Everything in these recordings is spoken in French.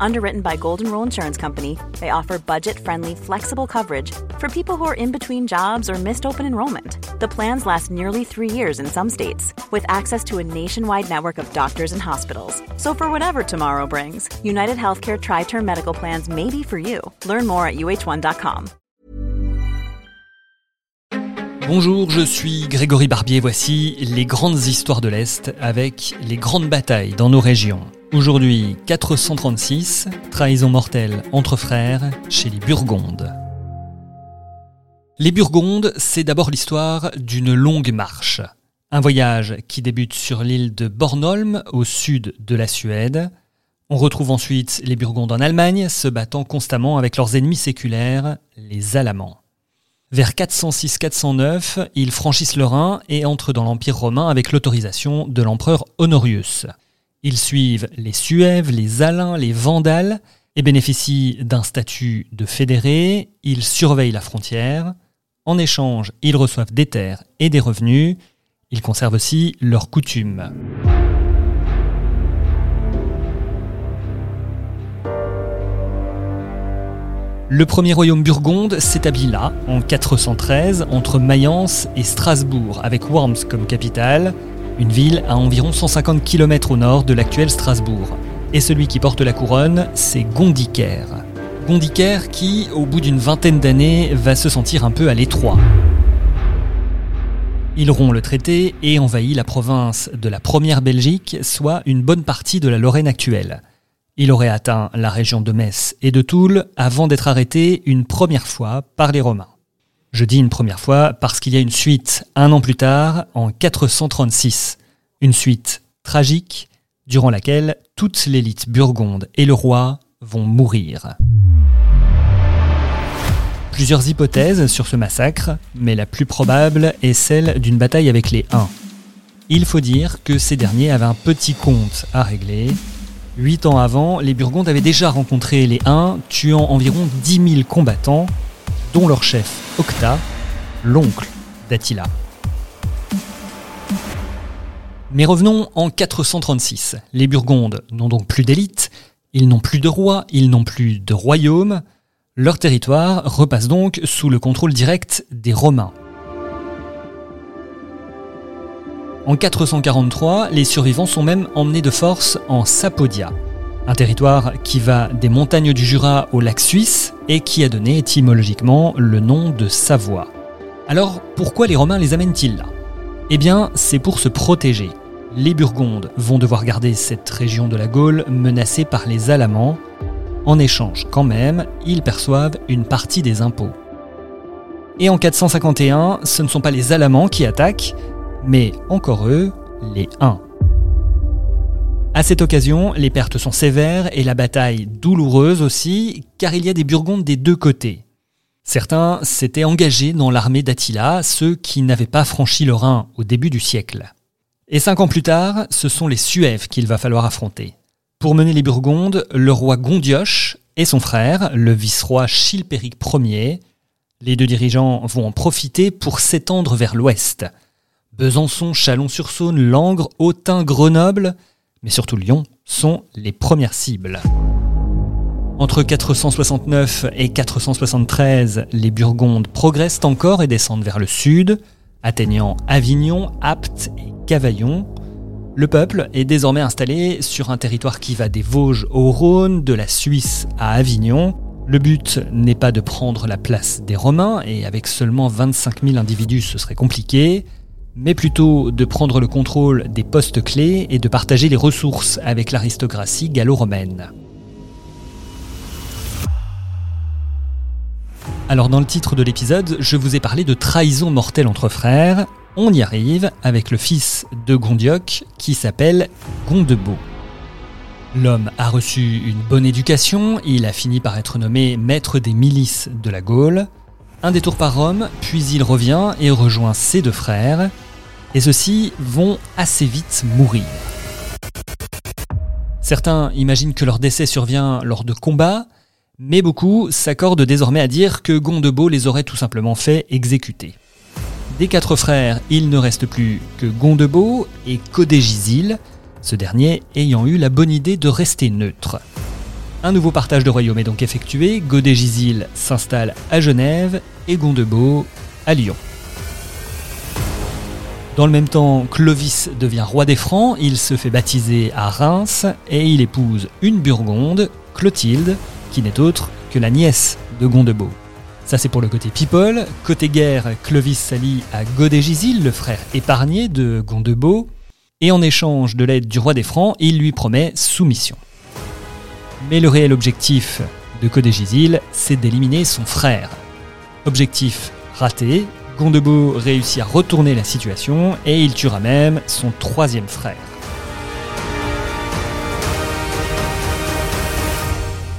Underwritten by Golden Rule Insurance Company, they offer budget friendly, flexible coverage for people who are in between jobs or missed open enrollment. The plans last nearly three years in some states, with access to a nationwide network of doctors and hospitals. So, for whatever tomorrow brings, United Healthcare Tri Term Medical Plans may be for you. Learn more at uh1.com. Bonjour, je suis Grégory Barbier. Voici les grandes histoires de l'Est avec les grandes batailles dans nos régions. Aujourd'hui, 436, trahison mortelle entre frères chez les Burgondes. Les Burgondes, c'est d'abord l'histoire d'une longue marche. Un voyage qui débute sur l'île de Bornholm, au sud de la Suède. On retrouve ensuite les Burgondes en Allemagne, se battant constamment avec leurs ennemis séculaires, les Alamans. Vers 406-409, ils franchissent le Rhin et entrent dans l'Empire romain avec l'autorisation de l'empereur Honorius. Ils suivent les Suèves, les Alains, les Vandales et bénéficient d'un statut de fédérés. Ils surveillent la frontière. En échange, ils reçoivent des terres et des revenus. Ils conservent aussi leurs coutumes. Le premier royaume burgonde s'établit là, en 413, entre Mayence et Strasbourg, avec Worms comme capitale, une ville à environ 150 km au nord de l'actuel Strasbourg. Et celui qui porte la couronne, c'est Gondiker. Gondiker qui, au bout d'une vingtaine d'années, va se sentir un peu à l'étroit. Il rompt le traité et envahit la province de la première Belgique, soit une bonne partie de la Lorraine actuelle. Il aurait atteint la région de Metz et de Toul avant d'être arrêté une première fois par les Romains. Je dis une première fois parce qu'il y a une suite un an plus tard, en 436. Une suite tragique durant laquelle toute l'élite burgonde et le roi vont mourir. Plusieurs hypothèses sur ce massacre, mais la plus probable est celle d'une bataille avec les Huns. Il faut dire que ces derniers avaient un petit compte à régler Huit ans avant, les Burgondes avaient déjà rencontré les Huns, tuant environ 10 000 combattants, dont leur chef Octa, l'oncle d'Attila. Mais revenons en 436. Les Burgondes n'ont donc plus d'élite, ils n'ont plus de roi, ils n'ont plus de royaume. Leur territoire repasse donc sous le contrôle direct des Romains. En 443, les survivants sont même emmenés de force en Sapodia, un territoire qui va des montagnes du Jura au lac suisse et qui a donné étymologiquement le nom de Savoie. Alors pourquoi les Romains les amènent-ils là? Eh bien, c'est pour se protéger. Les Burgondes vont devoir garder cette région de la Gaule menacée par les Alamans. En échange, quand même, ils perçoivent une partie des impôts. Et en 451, ce ne sont pas les Alamans qui attaquent, mais encore eux, les Huns. À cette occasion, les pertes sont sévères et la bataille douloureuse aussi, car il y a des Burgondes des deux côtés. Certains s'étaient engagés dans l'armée d'Attila, ceux qui n'avaient pas franchi le Rhin au début du siècle. Et cinq ans plus tard, ce sont les Suèves qu'il va falloir affronter. Pour mener les Burgondes, le roi Gondioche et son frère, le vice-roi Chilpéric Ier, les deux dirigeants vont en profiter pour s'étendre vers l'ouest, Besançon, Chalon-sur-Saône, Langres, Autun, Grenoble, mais surtout Lyon, sont les premières cibles. Entre 469 et 473, les Burgondes progressent encore et descendent vers le sud, atteignant Avignon, Apt et Cavaillon. Le peuple est désormais installé sur un territoire qui va des Vosges au Rhône, de la Suisse à Avignon. Le but n'est pas de prendre la place des Romains, et avec seulement 25 000 individus ce serait compliqué, mais plutôt de prendre le contrôle des postes clés et de partager les ressources avec l'aristocratie gallo-romaine. Alors dans le titre de l'épisode, je vous ai parlé de trahison mortelle entre frères. On y arrive avec le fils de Gondioc qui s'appelle Gondebaud. L'homme a reçu une bonne éducation, il a fini par être nommé maître des milices de la Gaule. Un détour par Rome, puis il revient et rejoint ses deux frères, et ceux-ci vont assez vite mourir. Certains imaginent que leur décès survient lors de combats, Mais beaucoup s'accordent désormais à dire que Gondebaud les aurait tout simplement fait exécuter. Des quatre frères, il ne reste plus que Gondebaud et Codégisil, ce dernier ayant eu la bonne idée de rester neutre. Un nouveau partage de royaume est donc effectué, Godégisil s'installe à Genève et Gondebaud à Lyon. Dans le même temps, Clovis devient roi des Francs, il se fait baptiser à Reims et il épouse une Burgonde, Clotilde, qui n'est autre que la nièce de Gondebaud. Ça c'est pour le côté people. Côté guerre, Clovis s'allie à Godégisil, le frère épargné de Gondebaud, et en échange de l'aide du roi des Francs, il lui promet soumission. Mais le réel objectif de Codégisil, c'est d'éliminer son frère. Objectif raté, Gondebaud réussit à retourner la situation et il tuera même son troisième frère.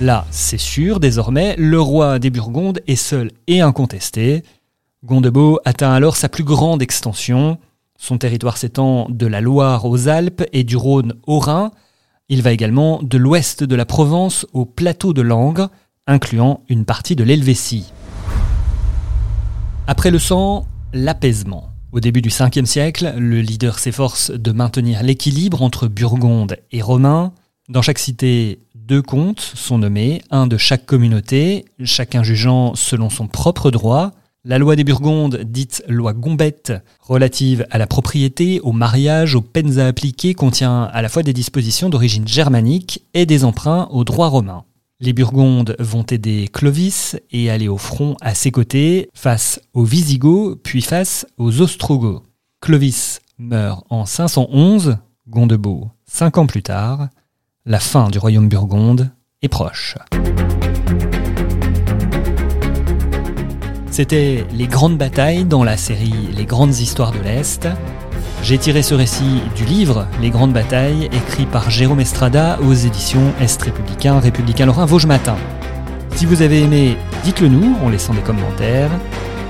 Là, c'est sûr, désormais, le roi des Burgondes est seul et incontesté. Gondebaud atteint alors sa plus grande extension. Son territoire s'étend de la Loire aux Alpes et du Rhône au Rhin. Il va également de l'ouest de la Provence au plateau de Langres, incluant une partie de l'Helvétie. Après le sang, l'apaisement. Au début du 5e siècle, le leader s'efforce de maintenir l'équilibre entre Burgonde et Romains. Dans chaque cité, deux comtes sont nommés, un de chaque communauté, chacun jugeant selon son propre droit. La loi des Burgondes, dite loi Gombette, relative à la propriété, au mariage, aux peines à appliquer, contient à la fois des dispositions d'origine germanique et des emprunts au droit romain. Les Burgondes vont aider Clovis et aller au front à ses côtés face aux Visigoths puis face aux Ostrogoths. Clovis meurt en 511, Gondebaud cinq ans plus tard. La fin du royaume burgonde est proche. C'était les grandes batailles dans la série Les grandes histoires de l'Est. J'ai tiré ce récit du livre Les Grandes Batailles, écrit par Jérôme Estrada aux éditions Est Républicain, Républicain Lorrain, Vosges Matin. Si vous avez aimé, dites-le nous en laissant des commentaires.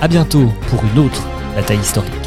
A bientôt pour une autre bataille historique.